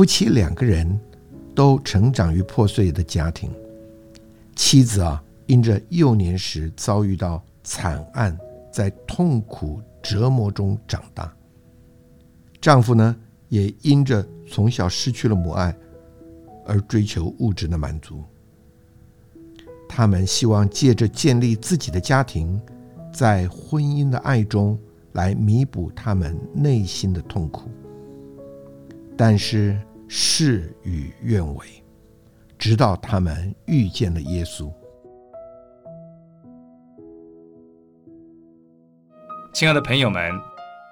夫妻两个人都成长于破碎的家庭，妻子啊，因着幼年时遭遇到惨案，在痛苦折磨中长大；丈夫呢，也因着从小失去了母爱，而追求物质的满足。他们希望借着建立自己的家庭，在婚姻的爱中来弥补他们内心的痛苦。但是事与愿违，直到他们遇见了耶稣。亲爱的朋友们，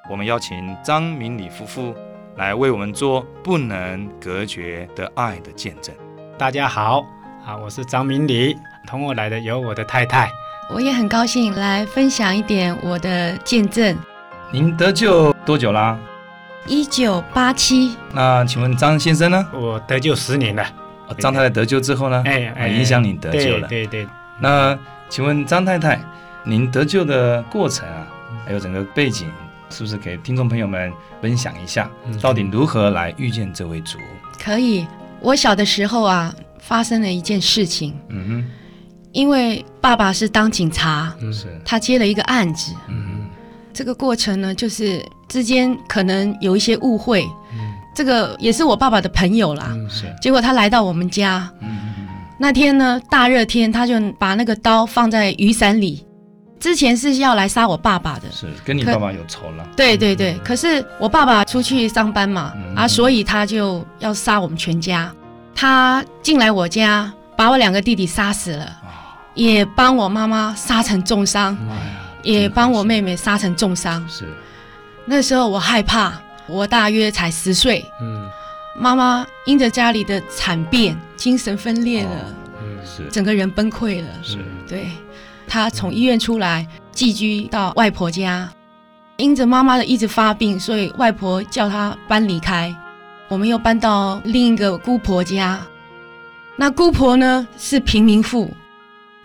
我们邀请张明礼夫妇来为我们做不能隔绝的爱的见证。大家好，啊，我是张明礼，同我来的有我的太太。我也很高兴来分享一点我的见证。您得救多久啦？一九八七，那请问张先生呢？我得救十年了。张太太得救之后呢？哎哎，影响你得救了。对对。那请问张太太，您得救的过程啊，还有整个背景，是不是给听众朋友们分享一下？到底如何来遇见这位主？可以。我小的时候啊，发生了一件事情。嗯哼。因为爸爸是当警察，嗯是，他接了一个案子。嗯哼。这个过程呢，就是之间可能有一些误会，这个也是我爸爸的朋友啦。是，结果他来到我们家，那天呢大热天，他就把那个刀放在雨伞里，之前是要来杀我爸爸的，是跟你爸爸有仇了。对对对，可是我爸爸出去上班嘛，啊，所以他就要杀我们全家。他进来我家，把我两个弟弟杀死了，也帮我妈妈杀成重伤。也帮我妹妹杀成重伤。是，那时候我害怕，我大约才十岁。嗯，妈妈因着家里的惨变，精神分裂了。嗯，是，整个人崩溃了。是，对，她从医院出来，寄居到外婆家。因着妈妈的一直发病，所以外婆叫她搬离开。我们又搬到另一个姑婆家。那姑婆呢是贫民妇。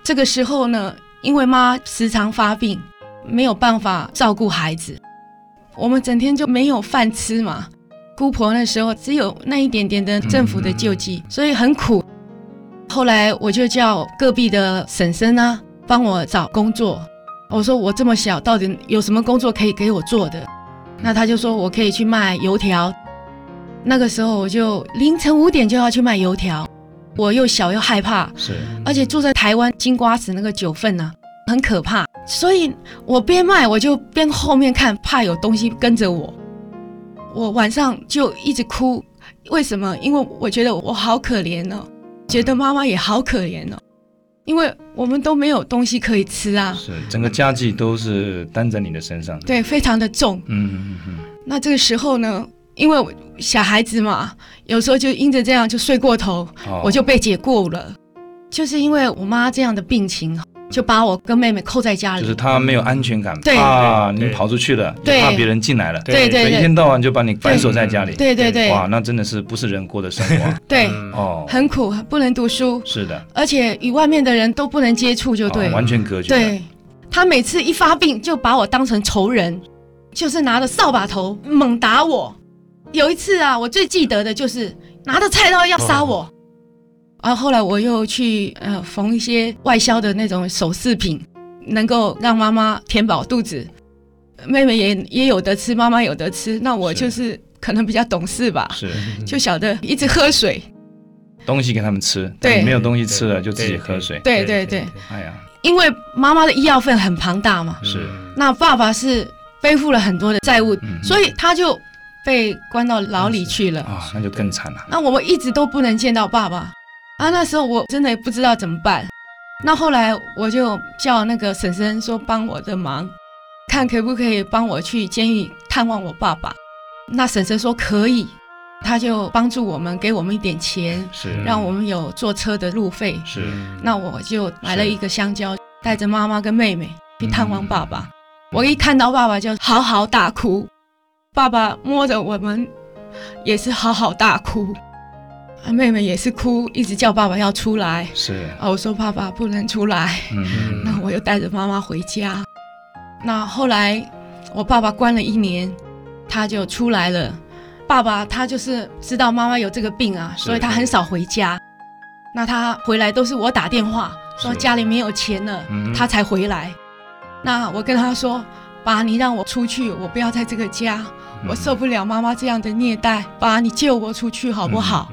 这个时候呢。因为妈时常发病，没有办法照顾孩子，我们整天就没有饭吃嘛。姑婆那时候只有那一点点的政府的救济，所以很苦。后来我就叫隔壁的婶婶啊，帮我找工作。我说我这么小，到底有什么工作可以给我做的？那他就说我可以去卖油条。那个时候我就凌晨五点就要去卖油条。我又小又害怕，是，而且住在台湾金瓜子那个九份呢，很可怕，所以我边卖我就边后面看，怕有东西跟着我。我晚上就一直哭，为什么？因为我觉得我好可怜哦，觉得妈妈也好可怜哦，因为我们都没有东西可以吃啊，是，整个家计都是担在你的身上，对，非常的重，嗯嗯嗯。那这个时候呢？因为小孩子嘛，有时候就因着这样就睡过头，我就被解雇了。就是因为我妈这样的病情，就把我跟妹妹扣在家里。就是他没有安全感，怕你跑出去了，怕别人进来了，对对，一天到晚就把你反锁在家里。对对对，哇，那真的是不是人过的生活。对，哦，很苦，不能读书。是的，而且与外面的人都不能接触，就对，完全隔绝。对，他每次一发病就把我当成仇人，就是拿着扫把头猛打我。有一次啊，我最记得的就是拿着菜刀要杀我，然后后来我又去呃缝一些外销的那种首饰品，能够让妈妈填饱肚子，妹妹也也有得吃，妈妈有得吃，那我就是。可能比较懂事吧，是。就晓得一直喝水，东西给他们吃，对，没有东西吃了就自己喝水，对对对，哎呀，因为妈妈的医药费很庞大嘛，是，那爸爸是背负了很多的债务，所以他就。被关到牢里去了。啊，那就更惨了。那我们一直都不能见到爸爸啊。那时候我真的也不知道怎么办，那后来我就叫那个婶婶说帮我的忙，看可不可以帮我去监狱探望我爸爸。那婶婶说可以，他就帮助我们，给我们一点钱，是让我们有坐车的路费。是那我就买了一个香蕉，带着妈妈跟妹妹去探望爸爸。我一看到爸爸就嚎嚎大哭，爸爸摸着我们也是嚎嚎大哭，啊妹妹也是哭，一直叫爸爸要出来。是，啊，我说爸爸不能出来，嗯 那我又带着妈妈回家。那后来我爸爸关了一年，他就出来了。爸爸他就是知道妈妈有这个病啊，所以他很少回家。那他回来都是我打电话说家里没有钱了，嗯他才回来。那我跟他说：“爸，你让我出去，我不要在这个家，嗯我受不了妈妈这样的虐待。爸，你救我出去好不好？”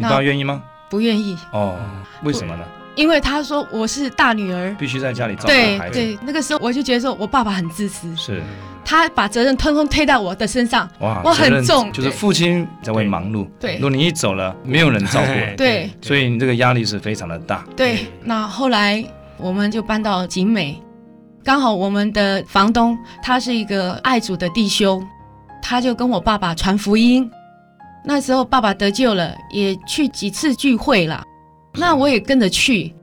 你爸愿意吗？不愿意，哦，为什么呢？因为他说我是大女儿。必须在家里照顾孩子，对对，那个时候我就觉得说我爸爸很自私，是。他把责任通通推到我的身上。哇，我很重。就是父亲在为忙碌，对。如果你一走了，没有人照顾，对。所以你这个压力是非常的大，对，那后来我们就搬到景美，刚好我们的房东他是一个爱主的弟兄，他就跟我爸爸传福音。那时候爸爸得救了，也去几次聚会了，那我也跟着去。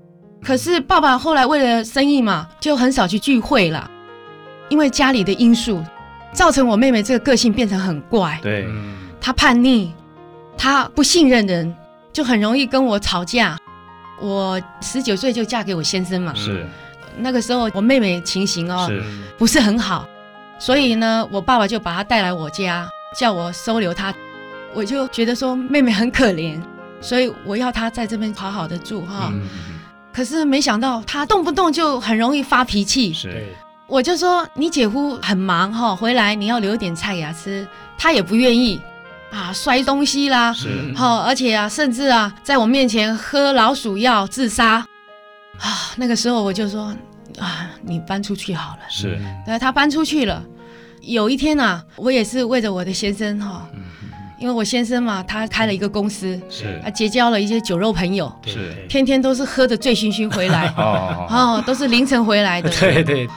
可是爸爸后来为了生意嘛，就很少去聚会了，因为家里的因素，造成我妹妹这个个性变成很怪。对，她叛逆，她不信任人，就很容易跟我吵架。我十九岁就嫁给我先生嘛，是那个时候我妹妹情形哦是不是很好，所以呢，我爸爸就把她带来我家，叫我收留她。我就觉得说妹妹很可怜，所以我要她在这边好好的住哈。嗯可是没想到她动不动就很容易发脾气，是我就说你姐夫很忙哈，回来你要留点菜给他吃，她也不愿意啊，摔东西啦，是好、而且啊，甚至啊，在我面前喝老鼠药自杀啊。那个时候我就说啊，你搬出去好了。是对，他搬出去了。有一天啊，我也是为着我的先生哈、因为我先生嘛，他开了一个公司，是。他，结交了一些酒肉朋友，是天天都是喝得醉醺醺回来。哦，哦，都是凌晨回来的。对对，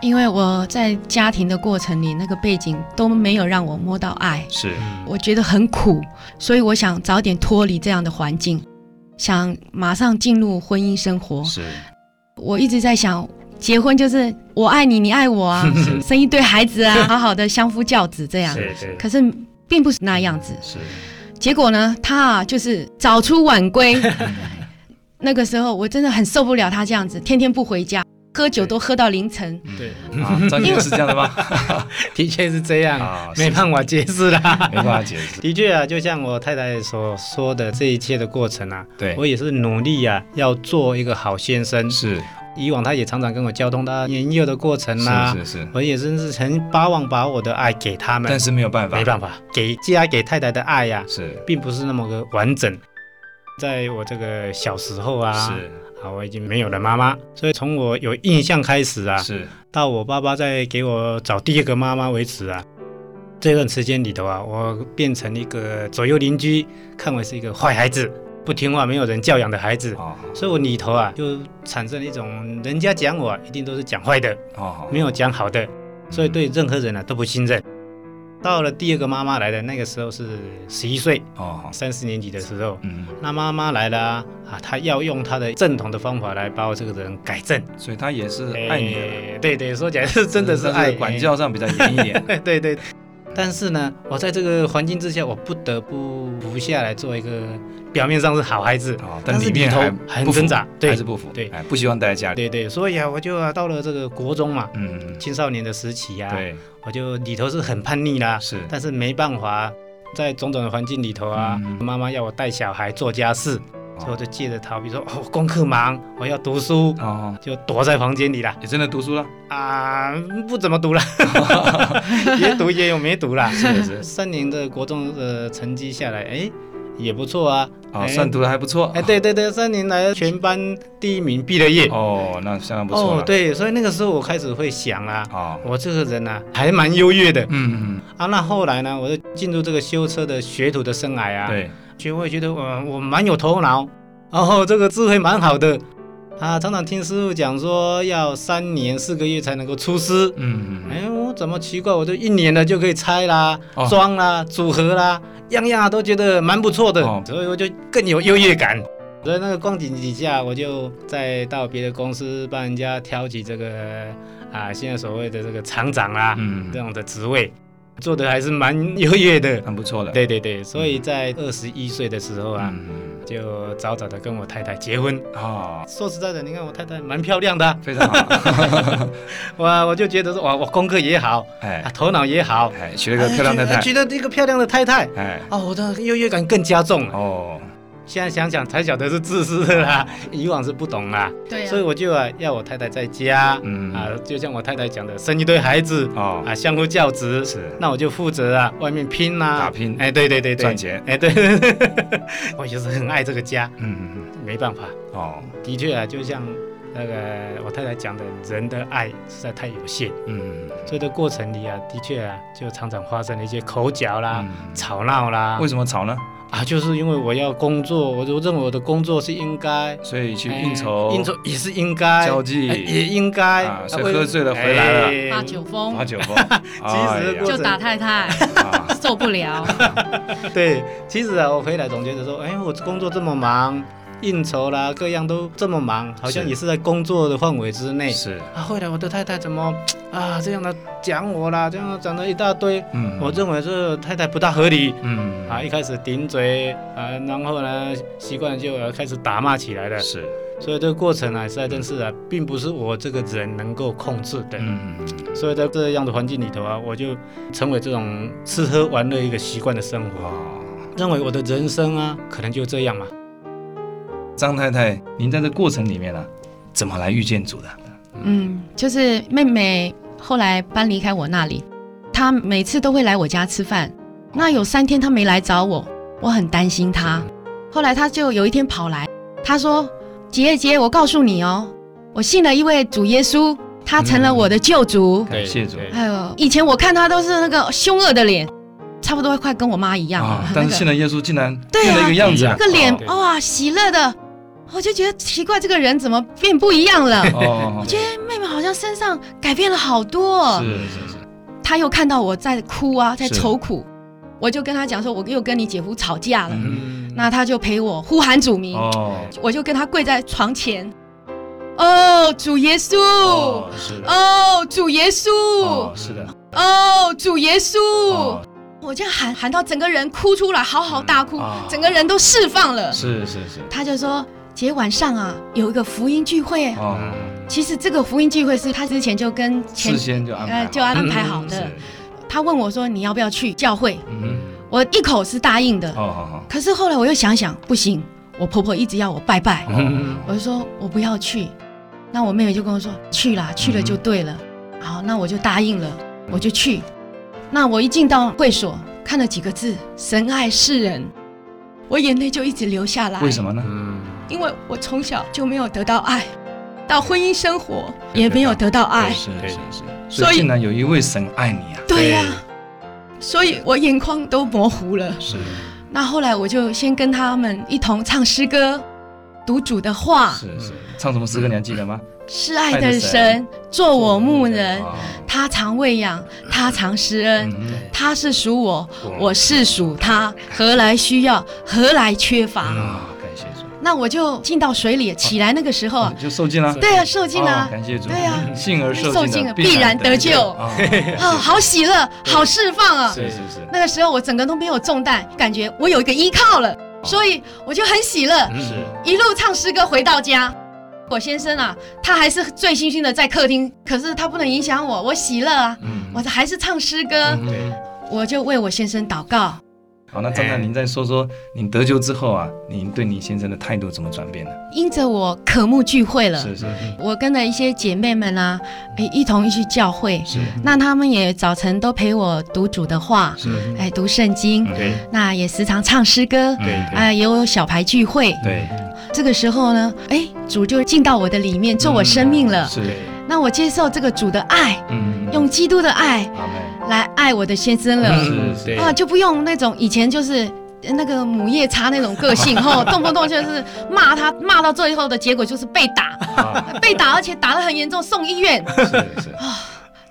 因为我在家庭的过程里，那个背景都没有让我摸到爱，是。我觉得很苦，所以我想早点脱离这样的环境，想马上进入婚姻生活。是。我一直在想，结婚就是我爱你，你爱我啊，生一对孩子啊，好好的相夫教子这样。是是，可是并不是那样子，是结果呢，他啊就是早出晚归。那个时候我真的很受不了他这样子，天天不回家，喝酒都喝到凌晨。对，啊，张姐是这样的吗？的确是这样，啊，没办法解释啦。没办法解释，的确啊，就像我太太所说的这一切的过程啊，对我，也是努力啊，要做一个好先生。是以往他也常常跟我交通他年幼的过程啊，是是是，我也真是很巴望把我的爱给他们，但是没有办法，没办法，给家给太太的爱呀、是。并不是那么个完整。在我这个小时候啊，是。啊，我已经没有了妈妈，所以从我有印象开始啊，是。到我爸爸在给我找第二个妈妈为止啊，这段时间里头啊，我变成一个左右邻居看我是一个坏孩子，不听话、没有人教养的孩子，哦。所以我里头啊就产生了一种人家讲我啊一定都是讲坏的，哦，没有讲好的，所以对任何人啊都不信任。到了第二个妈妈来的那个时候是十一岁，哦，三四年级的时候，嗯，那妈妈来了啊，啊她要用她的正统的方法来把我这个人改正。所以她也是爱你对对，说起来是真的是但爱管。教上比较严一点，哎 对对，但是呢，我在这个环境之下，我不得不服下来，做一个表面上是好孩子，哦，但是里面还很挣扎。对还是不服，对。哎，不希望待在家里，对对，所以啊，我就啊到了这个国中嘛，嗯，青少年的时期啊，对，我就里头是很叛逆啦，是。但是没办法，在种种的环境里头啊，嗯。妈妈要我带小孩做家事，所以我哦就借着逃避说，哦，功课忙，我要读书，哦，就躲在房间里啦。你真的读书了，啊，不怎么读了，也读也有没读啦。是是，三年的国中的成绩下来，哎，也不错啊。哦，哎算读的还不错，哎，对对对，三年来全班第一名，毕了业。哦，那相当不错，，哦对，所以那个时候我开始会想啊，哦，我这个人啊，还蛮优越的。嗯嗯，啊。那后来呢，我就进入这个修车的学徒的生涯啊，，对，就会觉得我我蛮有头脑，然后这个智慧蛮好的。啊，常常听师傅讲说要三年四个月才能够出师。嗯嗯哎，我怎么奇怪？我都一年了就可以拆啦哦、装啦、组合啦，样样啊都觉得蛮不错的哦，所以我就更有优越感。所以那个光景底下，我就再到别的公司帮人家挑起这个啊，现在所谓的这个厂长啦、嗯这样的职位，做的还是蛮优越的。很不错的。对对对，所以在二十一岁的时候啊，嗯，就早早的跟我太太结婚。哦，说实在的，你看我太太蛮漂亮的啊、非常好。哇，我就觉得说哇，我功课也好，哎啊，头脑也好，哎，娶了个漂亮太太。哎娶了一个漂亮的太太，哎，啊，我的优越感更加重了。哦，现在想想才晓得是自私的啦，以往是不懂啦，对所以我就啊要我太太在家，嗯。啊，就像我太太讲的，生一堆孩子哦，啊，相夫教子，是。那我就负责啊外面拼啦，打拼哎，对对对对，赚钱。哎，对。对对，我就是很爱这个家，嗯。嗯嗯没办法，嗯，哦，的确啊，就像那个我太太讲的，人的爱实在太有限，嗯。所以这过程里啊，的确啊，就常常发生了一些口角啦、嗯，吵闹啦，为什么吵呢？啊，就是因为我要工作，我就认为我的工作是应该。所以去哎应酬，应酬也是应该，交际哎也应该。啊所以喝醉了回来了哎发酒疯发酒疯，其实过就打太太，啊，受不了。对，其实啊，我回来总觉得说，哎，我工作这么忙，应酬啦，各样都这么忙，好像也是在工作的范围之内。是，啊，后来我的太太怎么 啊这样的讲我啦，这样讲了一大堆，嗯我认为这太太不大合理。嗯啊，一开始顶嘴啊，然后呢，习惯就呃开始打骂起来了。是，所以这个过程啊，实在真是啊，并不是我这个人能够控制的。嗯所以在这样的环境里头啊，我就成为这种吃喝玩乐一个习惯的生活，哇，认为我的人生啊，可能就这样嘛。张太太，您在这过程里面啊，怎么来遇见主的？嗯，就是妹妹后来搬离开我那里，她每次都会来我家吃饭。那有三天她没来找我，我很担心她。后来她就有一天跑来，她说：“姐姐，我告诉你哦，我信了一位主耶稣，他成了我的救主。感谢主对哎呦，以前我看他都是那个凶恶的脸，差不多快跟我妈一样了。啊！那个但是信了耶稣，竟然变了一个样子啊，那个脸对哇喜乐的，我就觉得奇怪，这个人怎么变不一样了？哦我，觉得妹妹好像身上改变了好多。是是是，她又看到我在哭啊，在愁苦，我就跟她讲说，我又跟你姐夫吵架了。嗯那她就陪我呼喊主名，哦我就跟她跪在床前。哦，主耶稣！哦，是的，哦，主耶稣！哦，是的，哦，主耶稣！哦，我这样喊喊到整个人哭出来，嚎嚎大哭，啊整个人都释放了。是是是，他就说：“姐晚上啊，有一个福音聚会。哦，其实这个福音聚会是他之前就跟前事先就安排就安排好的。是他问我说：“你要不要去教会嗯，？”我一口是答应的。哦好好，可是后来我又想想，不行，我婆婆一直要我拜拜，嗯我就说我不要去。那我妹妹就跟我说：“去啦，去了就对了。好，那我就答应了，我就去。那我一进到会所，看了几个字“神爱世人”，我眼泪就一直流下来。为什？么呢？嗯，因为我从小就没有得到爱，到婚姻生活也没有得到爱。是是是，所以竟然有一位神爱你啊，对呀、所以我眼眶都模糊了。是。那后来我就先跟他们一同唱诗歌，读主的话，是是，唱什么诗歌你还记得吗？是爱的神做我牧人，哦。他常喂养，他常施恩。嗯。他是属我，我。是属他，何来需要，何来缺乏？那我就进到水里，起来那个时候啊，就受尽了，对啊，受尽哦了，感谢主，对啊。幸而受受尽必然得救。啊，啊，好喜乐，好释放啊！是是是，那个时候我整个都没有重担，感觉我有一个依靠了，所以我就很喜乐，是。一路唱诗歌回到家。我先生啊，他还是醉醺醺的在客厅，可是他不能影响我，我喜乐啊，嗯。我还是唱诗歌，嗯，我就为我先生祷告。好，那张太，您再说说您得救之后啊，您对您先生的态度怎么转变呢？因着我渴慕聚会了，是是我跟了一些姐妹们啊，诶一同去教会，是。那他们也早晨都陪我读主的话，是，哎，读圣经，嗯对那也时常唱诗歌，对对。啊，也有小牌聚会。对，这个时候呢，哎，主就进到我的里面，做我生命了。是，那我接受这个主的爱，嗯，用基督的爱来爱我的先生了。是是啊，就不用那种以前就是那个母夜叉那种个性 吼，动不动就是骂他，骂到最后的结果就是被打，被打，而且打得很严重，送医院。是是。啊，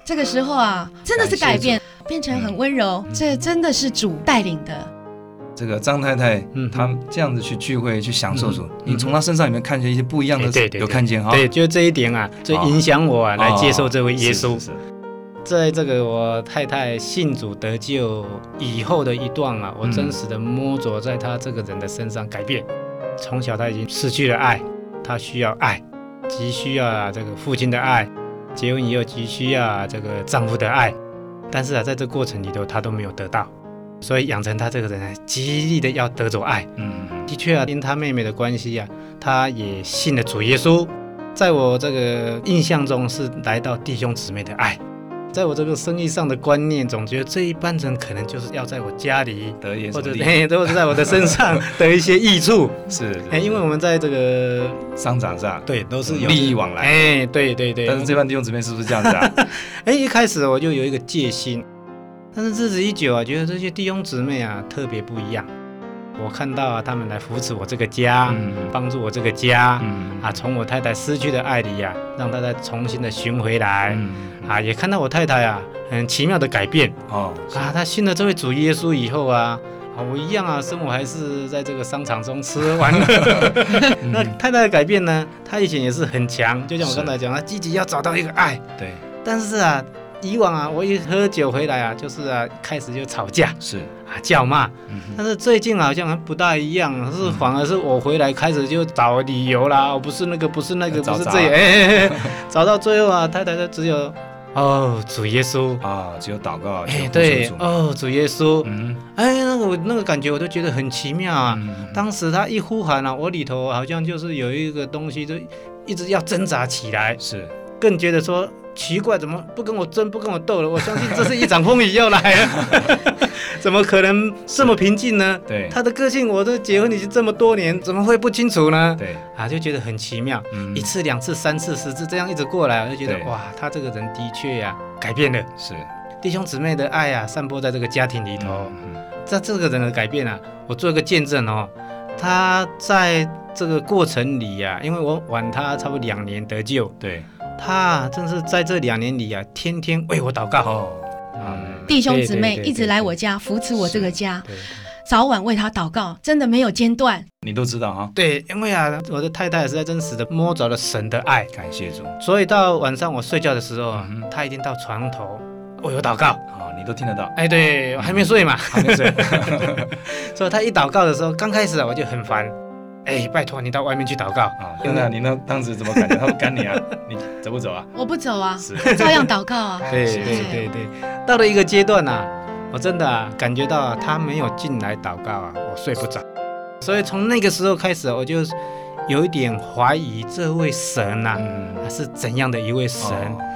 这个时候啊，真的是改变，变成很温柔，这真的是主带领的。这个张太太，嗯，她这样子去聚会去享受主，你从她身上里面看见一些不一样的，对对，有看见哈，对，就这一点啊，最影响我啊，来接受这位耶稣。在这个我太太信主得救以后的一段啊，我真实的摸着在她这个人的身上改变。从小她已经失去了爱，她需要爱，急需要这个父亲的爱，结婚以后急需要这个丈夫的爱，但是啊，在这过程里头她都没有得到，所以养成她这个人极力的要得着爱。嗯，的确啊，因她妹妹的关系啊，她也信了主耶稣，在我这个印象中是来到弟兄姊妹的爱。在我这个生意上的观念，总觉得这一般人可能就是要在我家里得一些，或者 都是在我的身上得一些益处。是，哎，因为我们在这个商场上，对，都是有利益往来。哎，对对对。但是这帮弟兄姊妹是不是这样子啊？哎，一开始我就有一个戒心，但是日子一久啊，觉得这些弟兄姊妹啊特别不一样。我看到啊，他们来扶持我这个家，帮助我这个家，啊，从我太太失去的爱里呀，让她再重新的寻回来，啊，也看到我太太啊，很奇妙的改变哦，啊，她信了这位主耶稣以后啊，啊，我一样啊，生活还是在这个商场中吃完了。那太太的改变呢？她以前也是很强，就像我刚才讲，她积极要找到一个爱，对，但是啊。以往啊，我一喝酒回来啊，就是啊，开始就吵架，是啊，叫骂。但是最近好像不大一样，是反而是我回来开始就找理由啦，我不是那个，不是那个，不是这样，找到最后啊，太太就只有哦，主耶稣啊，只有祷告。哎，对，哦，主耶稣，嗯，哎，那个我那个感觉我都觉得很奇妙啊。当时他一呼喊啊，我里头好像就是有一个东西，就一直要挣扎起来，是，更觉得说。奇怪，怎么不跟我争，不跟我斗了？我相信这是一场风雨要来了，怎么可能这么平静呢？对，他的个性，我都结婚已经这么多年，怎么会不清楚呢？对，啊，就觉得很奇妙，一次、两次、三次、十次这样一直过来，我就觉得哇，他这个人的确呀改变了，是。弟兄姊妹的爱呀，散播在这个家庭里头，在这个人的改变啊，我做一个见证哦，他在这个过程里呀，因为我晚他差不多两年得救，对。他真是在这两年里啊，天天为我祷告哦。弟兄姊妹一直来我家扶持我这个家，早晚为他祷告，真的没有间断。你都知道哈？对，因为啊，我的太太是在真实的摸着了神的爱，感谢主。所以到晚上我睡觉的时候，他一定到床头为我祷告。哦，你都听得到？哎，对，我还没睡嘛，还没睡。所以他一祷告的时候，刚开始啊，我就很烦。哎，拜托你到外面去祷告啊！真的，你那当时怎么感觉？他不赶你啊？你走不走啊？我不走啊，照样祷告啊。对对对对，到了一个阶段呐，我真的感觉到他没有进来祷告啊，我睡不着。所以从那个时候开始，我就有一点怀疑这位神呐，他是怎样的一位神。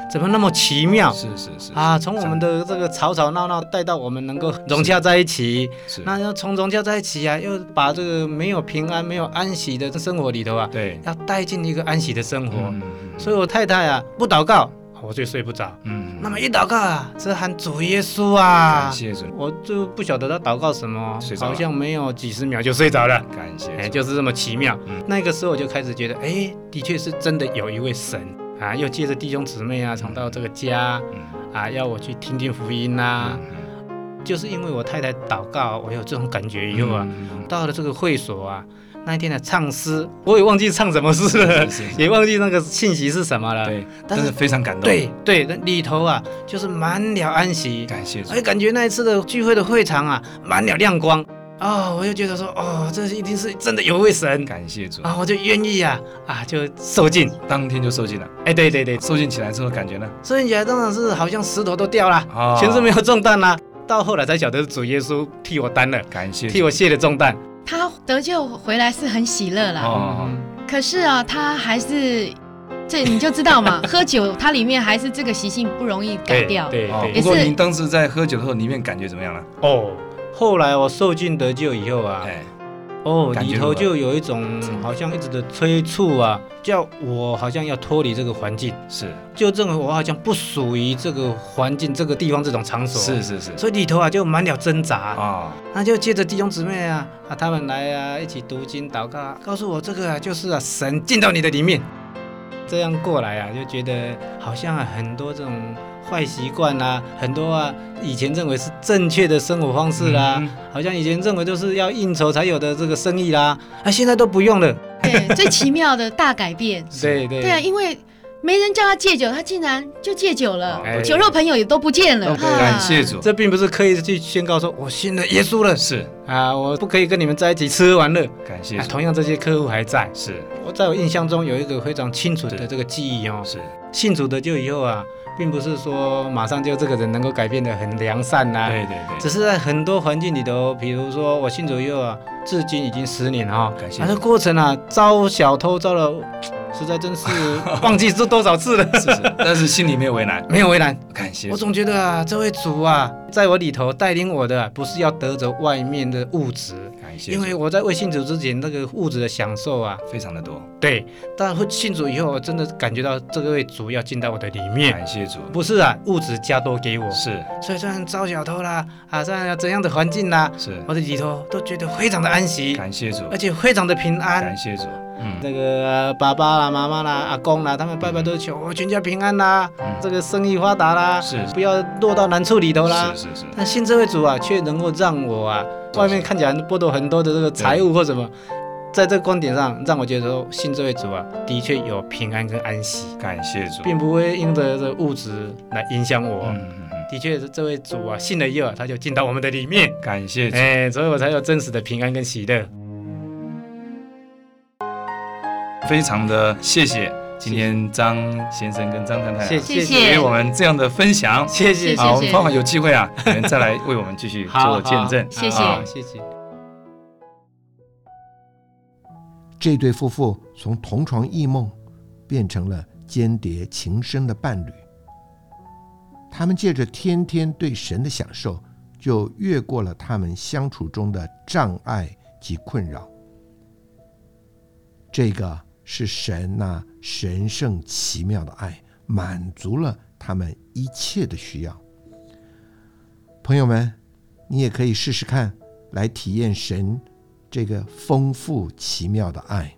怎么那么奇妙？是是是啊，从我们的这个吵吵闹闹带到我们能够融洽在一起，是那要从融洽在一起啊，又把这个没有平安、没有安息的生活里头啊，对，要带进一个安息的生活。所以我太太啊，不祷告我就睡不着。嗯，那么一祷告啊，这喊主耶稣啊，感谢主，我就不晓得他祷告什么，好像没有几十秒就睡着了。感谢，哎，就是这么奇妙。那个时候我就开始觉得，哎，的确是真的有一位神。啊，又借着弟兄姊妹啊，常到这个家，啊，要我去听听福音呐。就是因为我太太祷告，我有这种感觉以后啊，到了这个会所啊，那一天的唱诗，我也忘记唱什么诗了，也忘记那个信息是什么了。对，但是非常感动。对对，那里头啊，就是满了安息，感谢。哎，感觉那一次的聚会的会场啊，满了亮光。哦，我就觉得说，哦，这一定是真的有位神，感谢主啊，我就愿意啊，啊，就受尽，当天就受尽了。哎，对对对，受尽起来之后感觉呢？受尽起来当然是好像石头都掉了，全身没有重担啦。到后来才晓得是主耶稣替我担了，感谢，替我卸了重担。他得救回来是很喜乐啦，哦，可是啊，他还是这你就知道嘛，喝酒他里面还是这个习性不容易改掉。对对，不过您当时在喝酒的时候，里面感觉怎么样了？哦。后来我受尽得救以后啊，哦，里头就有一种好像一直的催促啊，叫我好像要脱离这个环境，是，就认为我好像不属于这个环境、这个地方、这种场所，是是是，所以里头啊就满了挣扎。啊，那就借着弟兄姊妹啊啊他们来啊一起读经祷告，告诉我这个啊就是啊神进到你的里面，这样过来啊就觉得好像啊很多这种。坏习惯啦，很多啊，以前认为是正确的生活方式啦，好像以前认为就是要应酬才有的这个生意啦，啊，现在都不用了。对，最奇妙的大改变。对对。对啊，因为没人叫他戒酒，他竟然就戒酒了，酒肉朋友也都不见了。感谢主，这并不是刻意去宣告说我信了耶稣了，是啊，我不可以跟你们在一起吃喝玩乐。感谢。同样这些客户还在。是。我在我印象中有一个非常清楚的这个记忆哦，是信主的就以后啊。并不是说马上就这个人能够改变的很良善呐，对对对，只是在很多环境里头，比如说我信左右啊，至今已经十年哈，感谢。那过程啊，招小偷招了。实在真是 忘记做多少次了，是是，但是心里没有为难，没有为难，感谢。我总觉得啊，这位主啊，在我里头带领我的，不是要得着外面的物质，感谢。因为我在未信主之前，那个物质的享受啊，非常的多。对，但会信主以后，我真的感觉到这位主要进到我的里面，感谢主。不是啊，物质加多给我，是。所以算招小偷啦，啊，算怎样的环境啦，是，我的里头都觉得非常的安息，感谢主，而且非常的平安，感谢主。嗯，这个爸爸啦、妈妈啦、阿公啦，他们拜拜都求我全家平安啦，这个生意发达啦，是不要落到难处里头啦。是是是。但信这位主啊，却能够让我啊，外面看起来剥夺很多的这个财物或什么，在这个观点上，让我觉得说信这位主啊，的确有平安跟安息。感谢主，并不会因着这物质来影响我。嗯嗯嗯。的确是这位主啊，信了以后，他就进到我们的里面。感谢主。哎，所以我才有真实的平安跟喜乐。非常的谢谢今天张先生跟张太太，谢谢给我们这样的分享，谢谢。好，有机会啊，你们再来为我们继续做见证，谢谢，谢谢。这对夫妇从同床异梦变成了间谍情深的伴侣，他们借着天天对神的享受，就越过了他们相处中的障碍及困扰。这个。是神那神圣奇妙的爱，满足了他们一切的需要。朋友们，你也可以试试看，来体验神这个丰富奇妙的爱。